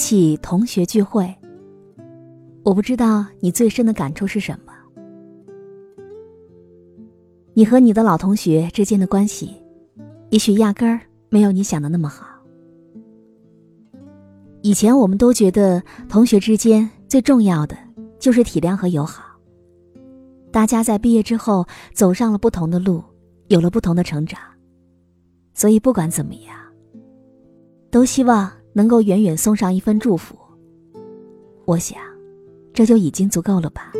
起同学聚会，我不知道你最深的感触是什么。你和你的老同学之间的关系，也许压根儿没有你想的那么好。以前我们都觉得同学之间最重要的就是体谅和友好。大家在毕业之后走上了不同的路，有了不同的成长，所以不管怎么样，都希望能够远远送上一份祝福。我想，这就已经足够了吧。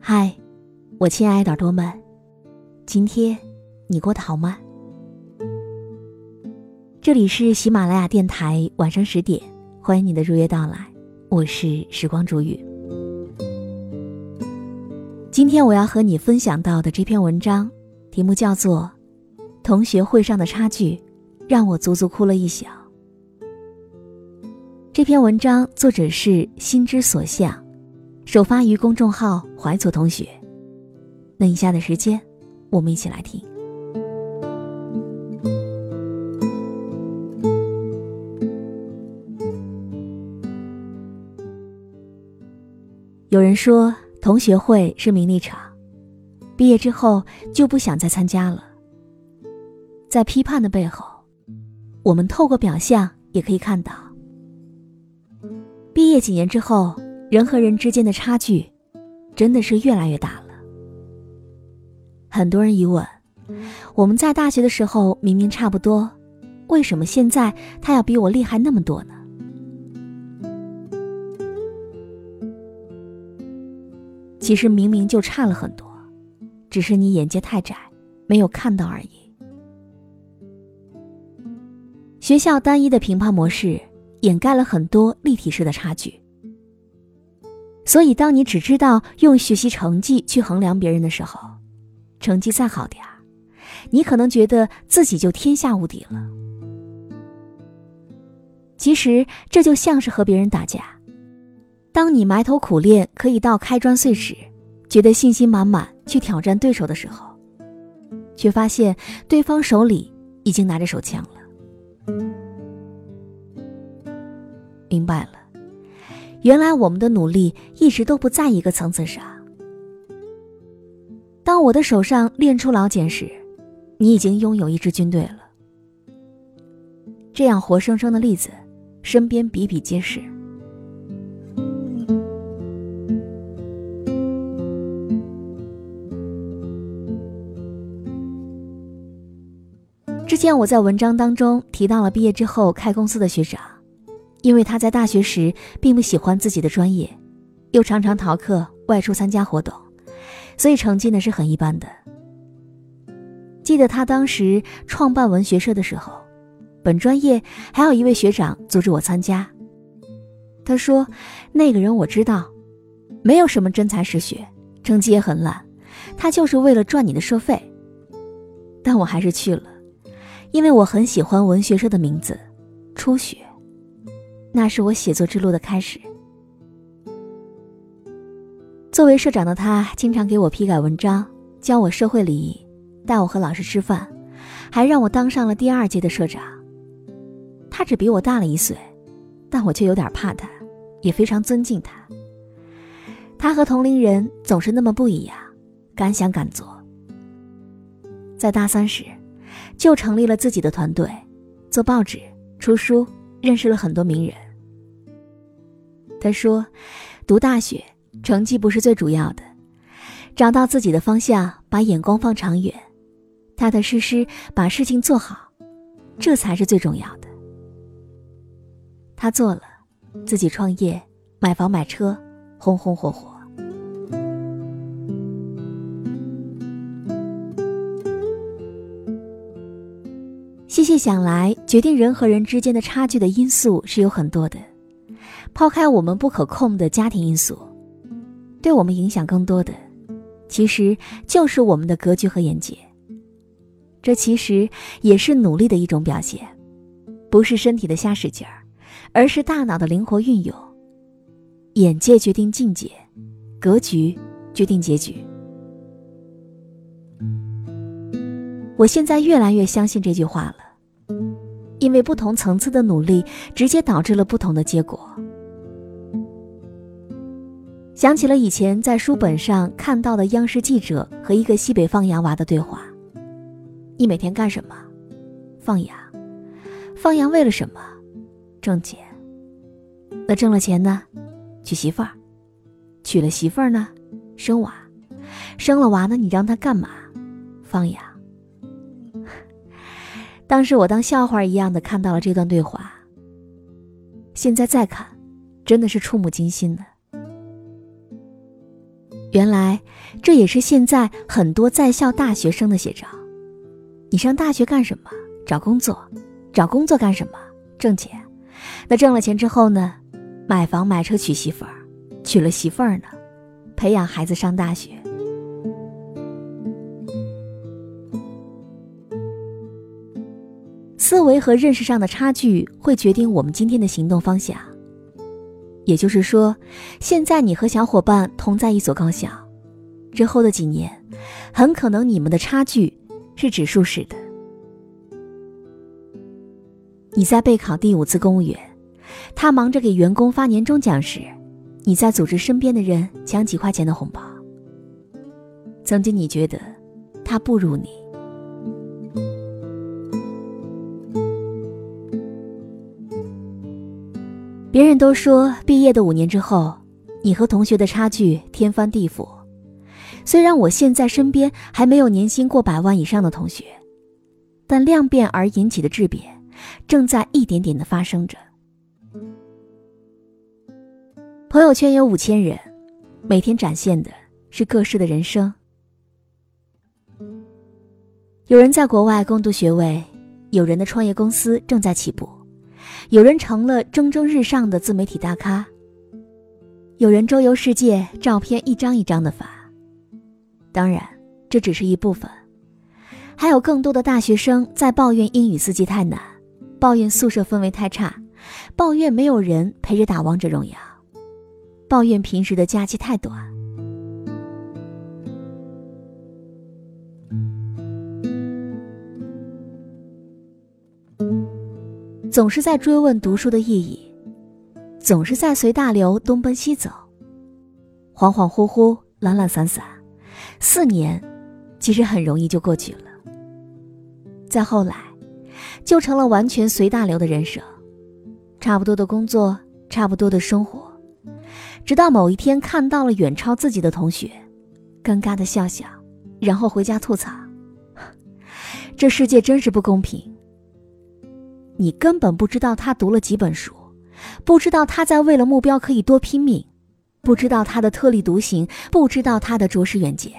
嗨，我亲爱的耳朵们，今天你过得好吗？这里是喜马拉雅电台，晚上十点，欢迎你的如约到来，我是时光煮雨。今天我要和你分享到的这篇文章，题目叫做《同学会上的差距，让我足足哭了一宿》。这篇文章作者是心之所向，首发于公众号怀左同学。那以下的时间，我们一起来听。有人说，同学会是名利场，毕业之后就不想再参加了。在批判的背后，我们透过表象也可以看到，毕业几年之后，人和人之间的差距真的是越来越大了。很多人疑问：我们在大学的时候明明差不多，为什么现在他要比我厉害那么多呢？其实明明就差了很多，只是你眼界太窄，没有看到而已。学校单一的评判模式掩盖了很多立体式的差距，所以当你只知道用学习成绩去衡量别人的时候，成绩再好点儿，你可能觉得自己就天下无敌了。其实这就像是和别人打架。当你埋头苦练，可以到开砖碎石，觉得信心满满去挑战对手的时候，却发现对方手里已经拿着手枪了。明白了，原来我们的努力一直都不在一个层次上。当我的手上练出老茧时，你已经拥有一支军队了。这样活生生的例子，身边比比皆是。之前我在文章当中提到了毕业之后开公司的学长，因为他在大学时并不喜欢自己的专业，又常常逃课外出参加活动，所以成绩呢是很一般的。记得他当时创办文学社的时候，本专业还有一位学长阻止我参加。他说：“那个人我知道，没有什么真才实学，成绩也很烂，他就是为了赚你的社费。”但我还是去了。因为我很喜欢文学社的名字“初雪”，那是我写作之路的开始。作为社长的他，经常给我批改文章，教我社会礼仪，带我和老师吃饭，还让我当上了第二届的社长。他只比我大了一岁，但我却有点怕他，也非常尊敬他。他和同龄人总是那么不一样，敢想敢做。在大三时，就成立了自己的团队，做报纸、出书，认识了很多名人。他说：“读大学成绩不是最主要的，找到自己的方向，把眼光放长远，踏踏实实把事情做好，这才是最重要的。”他做了，自己创业，买房买车，红红火火。想来，决定人和人之间的差距的因素是有很多的。抛开我们不可控的家庭因素，对我们影响更多的，其实就是我们的格局和眼界。这其实也是努力的一种表现，不是身体的瞎使劲儿，而是大脑的灵活运用。眼界决定境界，格局决定结局。我现在越来越相信这句话了。因为不同层次的努力，直接导致了不同的结果。想起了以前在书本上看到的央视记者和一个西北放羊娃的对话：“你每天干什么？放羊。放羊为了什么？挣钱。那挣了钱呢？娶媳妇儿。娶了媳妇儿呢？生娃。生了娃呢？你让他干嘛？放羊。”当时我当笑话一样的看到了这段对话。现在再看，真的是触目惊心的。原来这也是现在很多在校大学生的写照。你上大学干什么？找工作。找工作干什么？挣钱。那挣了钱之后呢？买房买车娶媳妇儿。娶了媳妇儿呢？培养孩子上大学。思维和认识上的差距会决定我们今天的行动方向。也就是说，现在你和小伙伴同在一所高校，之后的几年，很可能你们的差距是指数式的。你在备考第五次公务员，他忙着给员工发年终奖时，你在组织身边的人抢几块钱的红包。曾经你觉得他不如你。别人都说，毕业的五年之后，你和同学的差距天翻地覆。虽然我现在身边还没有年薪过百万以上的同学，但量变而引起的质变，正在一点点的发生着。朋友圈有五千人，每天展现的是各式的人生。有人在国外攻读学位，有人的创业公司正在起步。有人成了蒸蒸日上的自媒体大咖，有人周游世界，照片一张一张的发。当然，这只是一部分，还有更多的大学生在抱怨英语四级太难，抱怨宿舍氛围太差，抱怨没有人陪着打王者荣耀，抱怨平时的假期太短。总是在追问读书的意义，总是在随大流东奔西走，恍恍惚惚、懒懒散散，四年其实很容易就过去了。再后来，就成了完全随大流的人生，差不多的工作，差不多的生活，直到某一天看到了远超自己的同学，尴尬的笑笑，然后回家吐槽：这世界真是不公平。你根本不知道他读了几本书，不知道他在为了目标可以多拼命，不知道他的特立独行，不知道他的卓识远见。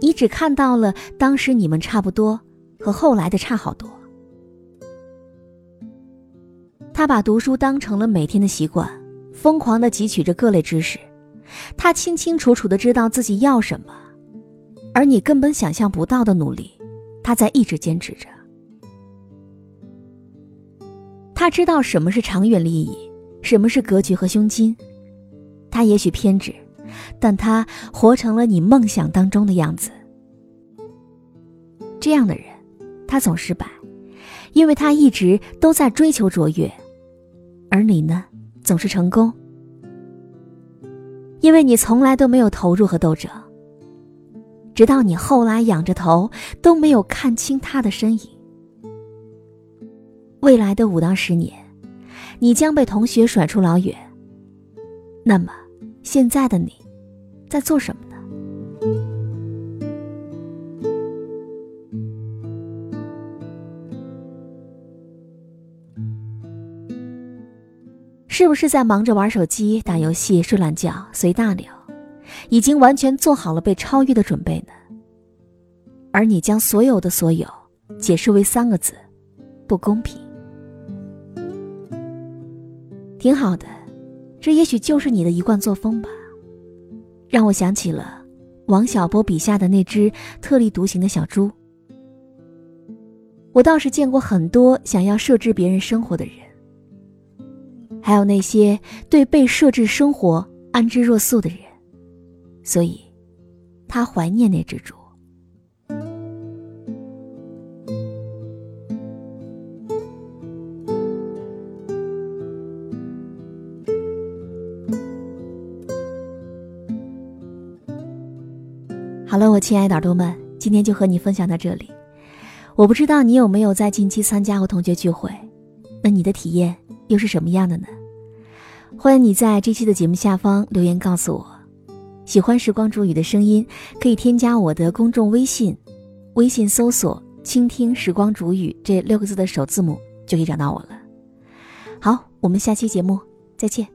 你只看到了当时你们差不多，和后来的差好多。他把读书当成了每天的习惯，疯狂的汲取着各类知识。他清清楚楚的知道自己要什么，而你根本想象不到的努力，他在一直坚持着。他知道什么是长远利益，什么是格局和胸襟。他也许偏执，但他活成了你梦想当中的样子。这样的人，他总失败，因为他一直都在追求卓越，而你呢，总是成功，因为你从来都没有投入和斗争。直到你后来仰着头都没有看清他的身影。未来的五到十年，你将被同学甩出老远。那么，现在的你，在做什么呢？是不是在忙着玩手机、打游戏、睡懒觉、随大流？已经完全做好了被超越的准备呢，而你将所有的所有解释为三个字：不公平。挺好的，这也许就是你的一贯作风吧。让我想起了王小波笔下的那只特立独行的小猪。我倒是见过很多想要设置别人生活的人，还有那些对被设置生活安之若素的人。所以，他怀念那只猪。亲爱的耳朵们，今天就和你分享到这里。我不知道你有没有在近期参加过同学聚会，那你的体验又是什么样的呢？欢迎你在这期的节目下方留言告诉我。喜欢时光煮雨的声音，可以添加我的公众微信，微信搜索“倾听时光煮雨”这六个字的首字母，就可以找到我了。好，我们下期节目再见。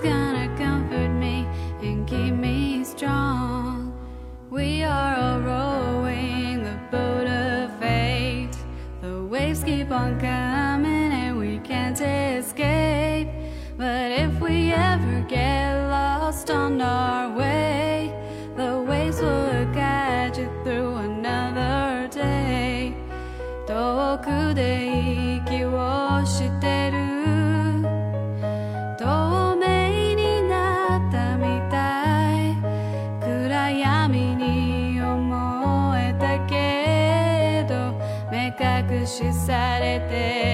gonna 隠しされて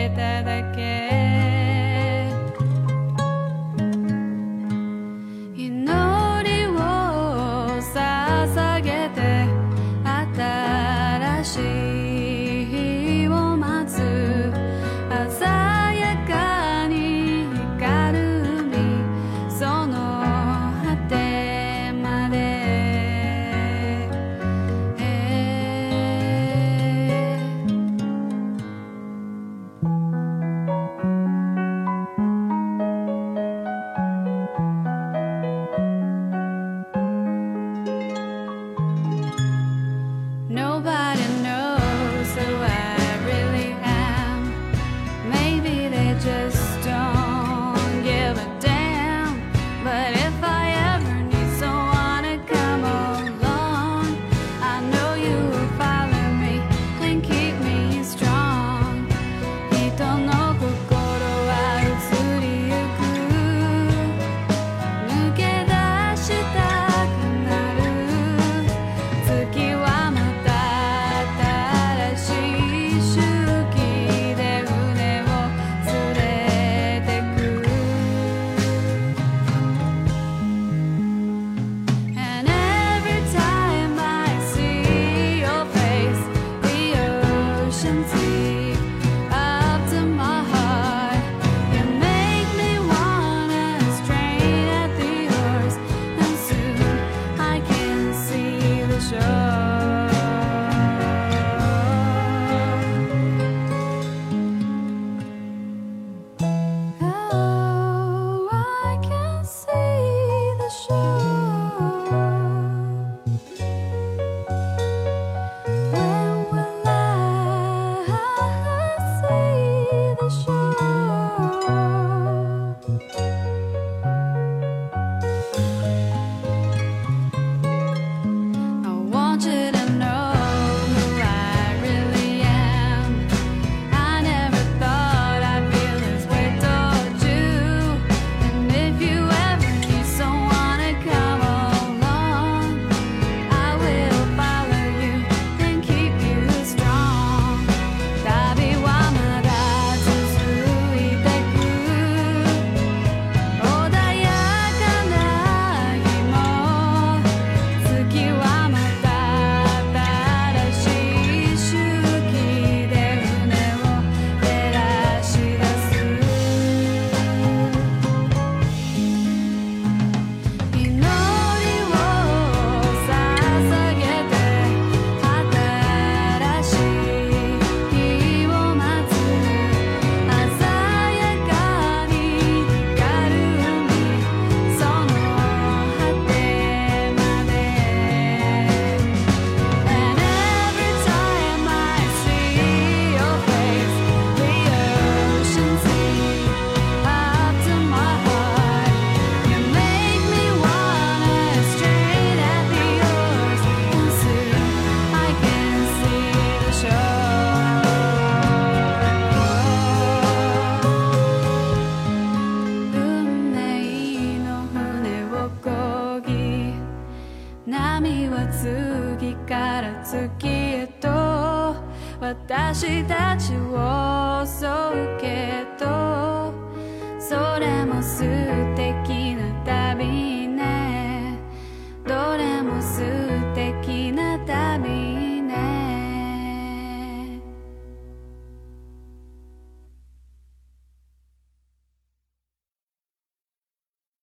heart. 私たちを襲うけ